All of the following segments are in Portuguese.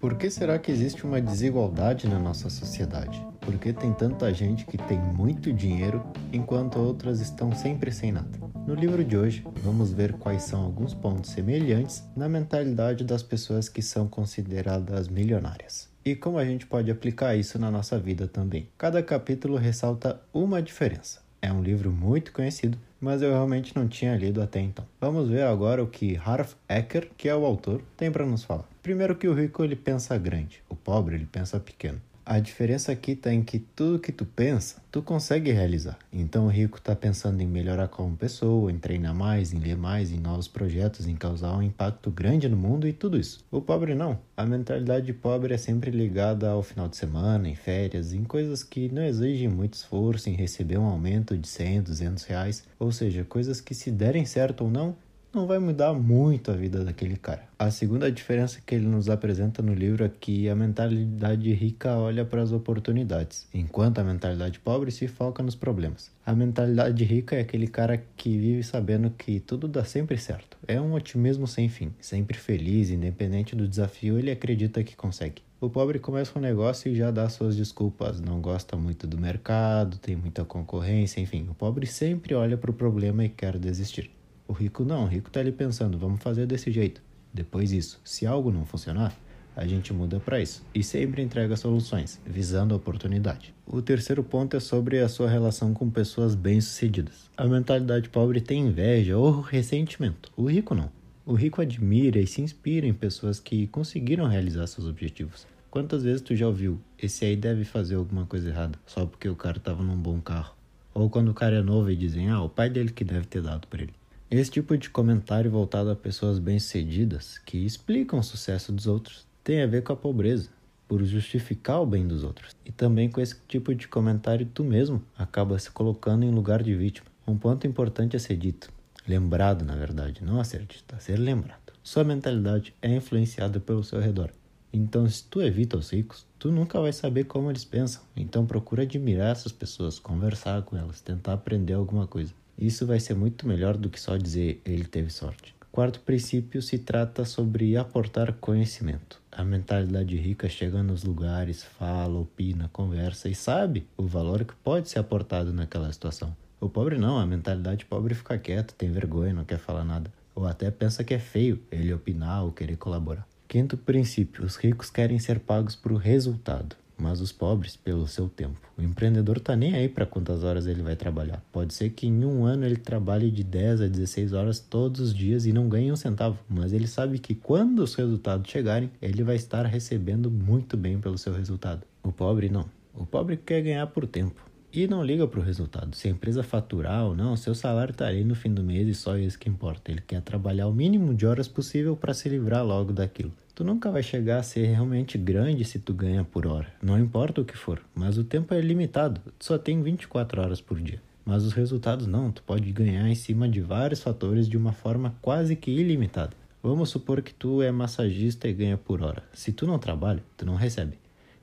Por que será que existe uma desigualdade na nossa sociedade? Por que tem tanta gente que tem muito dinheiro enquanto outras estão sempre sem nada? No livro de hoje, vamos ver quais são alguns pontos semelhantes na mentalidade das pessoas que são consideradas milionárias. E como a gente pode aplicar isso na nossa vida também. Cada capítulo ressalta uma diferença. É um livro muito conhecido, mas eu realmente não tinha lido até então. Vamos ver agora o que Harv Eker, que é o autor, tem para nos falar. Primeiro que o rico ele pensa grande, o pobre ele pensa pequeno. A diferença aqui está em que tudo que tu pensa, tu consegue realizar. Então o rico está pensando em melhorar como pessoa, em treinar mais, em ler mais, em novos projetos, em causar um impacto grande no mundo e tudo isso. O pobre não. A mentalidade pobre é sempre ligada ao final de semana, em férias, em coisas que não exigem muito esforço, em receber um aumento de 100, 200 reais. Ou seja, coisas que se derem certo ou não, não vai mudar muito a vida daquele cara. A segunda diferença que ele nos apresenta no livro é que a mentalidade rica olha para as oportunidades, enquanto a mentalidade pobre se foca nos problemas. A mentalidade rica é aquele cara que vive sabendo que tudo dá sempre certo. É um otimismo sem fim, sempre feliz, independente do desafio, ele acredita que consegue. O pobre começa um negócio e já dá suas desculpas, não gosta muito do mercado, tem muita concorrência, enfim, o pobre sempre olha para o problema e quer desistir. O rico não, o rico tá ali pensando, vamos fazer desse jeito. Depois isso, se algo não funcionar, a gente muda para isso e sempre entrega soluções, visando a oportunidade. O terceiro ponto é sobre a sua relação com pessoas bem-sucedidas. A mentalidade pobre tem inveja ou ressentimento. O rico não. O rico admira e se inspira em pessoas que conseguiram realizar seus objetivos. Quantas vezes tu já ouviu? Esse aí deve fazer alguma coisa errada, só porque o cara tava num bom carro. Ou quando o cara é novo e dizem, ah, o pai dele que deve ter dado para ele. Esse tipo de comentário voltado a pessoas bem-sucedidas que explicam o sucesso dos outros tem a ver com a pobreza, por justificar o bem dos outros. E também com esse tipo de comentário tu mesmo acaba se colocando em lugar de vítima. Um ponto importante a ser dito, lembrado na verdade, não a ser dito, a ser lembrado. Sua mentalidade é influenciada pelo seu redor. Então, se tu evita os ricos, tu nunca vai saber como eles pensam. Então, procura admirar essas pessoas, conversar com elas, tentar aprender alguma coisa. Isso vai ser muito melhor do que só dizer ele teve sorte. Quarto princípio se trata sobre aportar conhecimento. A mentalidade rica chega nos lugares, fala, opina, conversa e sabe o valor que pode ser aportado naquela situação. O pobre não, a mentalidade pobre fica quieto, tem vergonha, não quer falar nada. Ou até pensa que é feio ele opinar ou querer colaborar. Quinto princípio: os ricos querem ser pagos por resultado mas os pobres pelo seu tempo. O empreendedor tá nem aí para quantas horas ele vai trabalhar. Pode ser que em um ano ele trabalhe de 10 a 16 horas todos os dias e não ganhe um centavo, mas ele sabe que quando os resultados chegarem, ele vai estar recebendo muito bem pelo seu resultado. O pobre não. O pobre quer ganhar por tempo e não liga para o resultado. Se a empresa faturar ou não, seu salário está ali no fim do mês e só isso que importa. Ele quer trabalhar o mínimo de horas possível para se livrar logo daquilo. Tu nunca vai chegar a ser realmente grande se tu ganha por hora. Não importa o que for, mas o tempo é limitado. Tu só tem 24 horas por dia. Mas os resultados não, tu pode ganhar em cima de vários fatores de uma forma quase que ilimitada. Vamos supor que tu é massagista e ganha por hora. Se tu não trabalha, tu não recebe.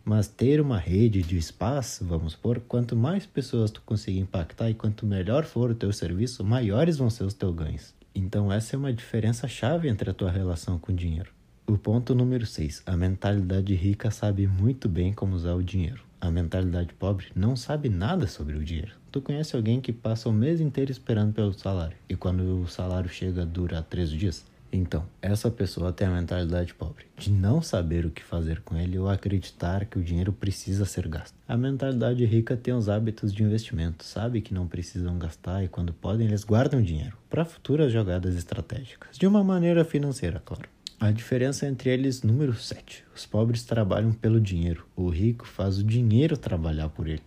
Mas ter uma rede de espaço, vamos supor, quanto mais pessoas tu conseguir impactar e quanto melhor for o teu serviço, maiores vão ser os teus ganhos. Então essa é uma diferença chave entre a tua relação com o dinheiro. O ponto número 6. A mentalidade rica sabe muito bem como usar o dinheiro. A mentalidade pobre não sabe nada sobre o dinheiro. Tu conhece alguém que passa o mês inteiro esperando pelo salário e quando o salário chega dura três dias? Então, essa pessoa tem a mentalidade pobre, de não saber o que fazer com ele ou acreditar que o dinheiro precisa ser gasto. A mentalidade rica tem os hábitos de investimento, sabe que não precisam gastar e quando podem eles guardam dinheiro para futuras jogadas estratégicas, de uma maneira financeira, claro. A diferença entre eles, número 7. Os pobres trabalham pelo dinheiro, o rico faz o dinheiro trabalhar por ele.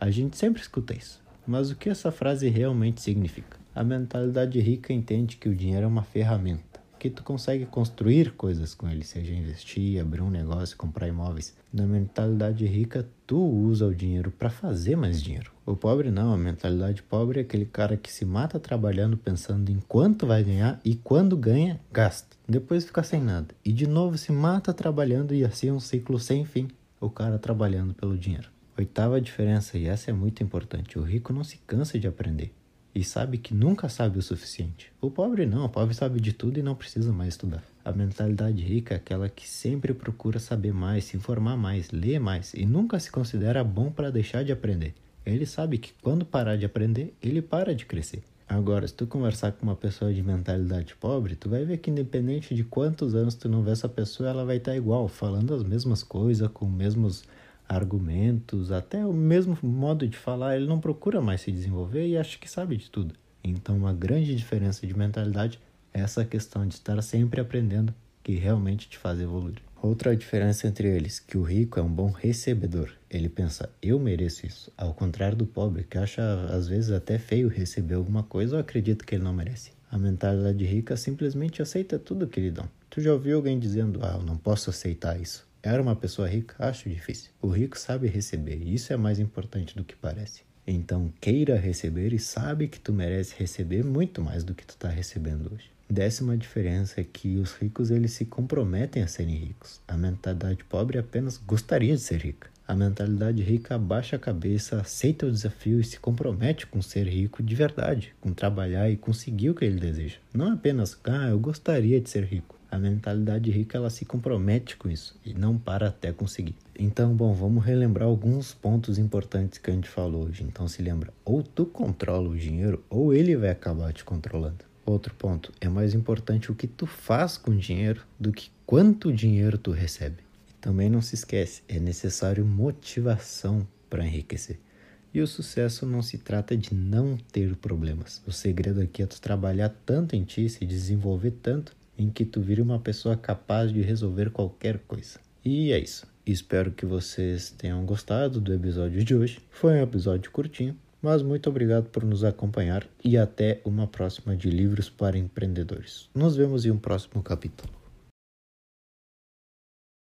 A gente sempre escuta isso, mas o que essa frase realmente significa? A mentalidade rica entende que o dinheiro é uma ferramenta que tu consegue construir coisas com ele, seja investir, abrir um negócio, comprar imóveis. Na mentalidade rica, tu usa o dinheiro para fazer mais dinheiro. O pobre não, a mentalidade pobre é aquele cara que se mata trabalhando pensando em quanto vai ganhar e quando ganha, gasta. Depois fica sem nada. E de novo se mata trabalhando e assim é um ciclo sem fim. O cara trabalhando pelo dinheiro. Oitava diferença, e essa é muito importante: o rico não se cansa de aprender. E sabe que nunca sabe o suficiente. O pobre não, o pobre sabe de tudo e não precisa mais estudar. A mentalidade rica é aquela que sempre procura saber mais, se informar mais, ler mais e nunca se considera bom para deixar de aprender. Ele sabe que quando parar de aprender, ele para de crescer. Agora, se tu conversar com uma pessoa de mentalidade pobre, tu vai ver que independente de quantos anos tu não vê essa pessoa, ela vai estar igual, falando as mesmas coisas, com os mesmos argumentos, até o mesmo modo de falar, ele não procura mais se desenvolver e acha que sabe de tudo. Então, uma grande diferença de mentalidade é essa questão de estar sempre aprendendo, que realmente te faz evoluir. Outra diferença entre eles, que o rico é um bom recebedor. Ele pensa, eu mereço isso. Ao contrário do pobre, que acha às vezes até feio receber alguma coisa ou acredita que ele não merece. A mentalidade rica simplesmente aceita tudo que lhe dão. Tu já ouviu alguém dizendo, ah, eu não posso aceitar isso? Era uma pessoa rica? Acho difícil. O rico sabe receber, e isso é mais importante do que parece. Então, queira receber e sabe que tu merece receber muito mais do que tu está recebendo hoje. Décima diferença é que os ricos eles se comprometem a serem ricos. A mentalidade pobre apenas gostaria de ser rica. A mentalidade rica abaixa a cabeça, aceita o desafio e se compromete com ser rico de verdade, com trabalhar e conseguir o que ele deseja. Não apenas, ah, eu gostaria de ser rico. A mentalidade rica ela se compromete com isso e não para até conseguir. Então, bom, vamos relembrar alguns pontos importantes que a gente falou hoje. Então, se lembra, ou tu controla o dinheiro ou ele vai acabar te controlando. Outro ponto, é mais importante o que tu faz com o dinheiro do que quanto dinheiro tu recebe. também não se esquece, é necessário motivação para enriquecer. E o sucesso não se trata de não ter problemas. O segredo aqui é tu trabalhar tanto em ti, se desenvolver tanto, em que tu vire uma pessoa capaz de resolver qualquer coisa. E é isso. Espero que vocês tenham gostado do episódio de hoje. Foi um episódio curtinho, mas muito obrigado por nos acompanhar e até uma próxima de Livros para Empreendedores. Nos vemos em um próximo capítulo.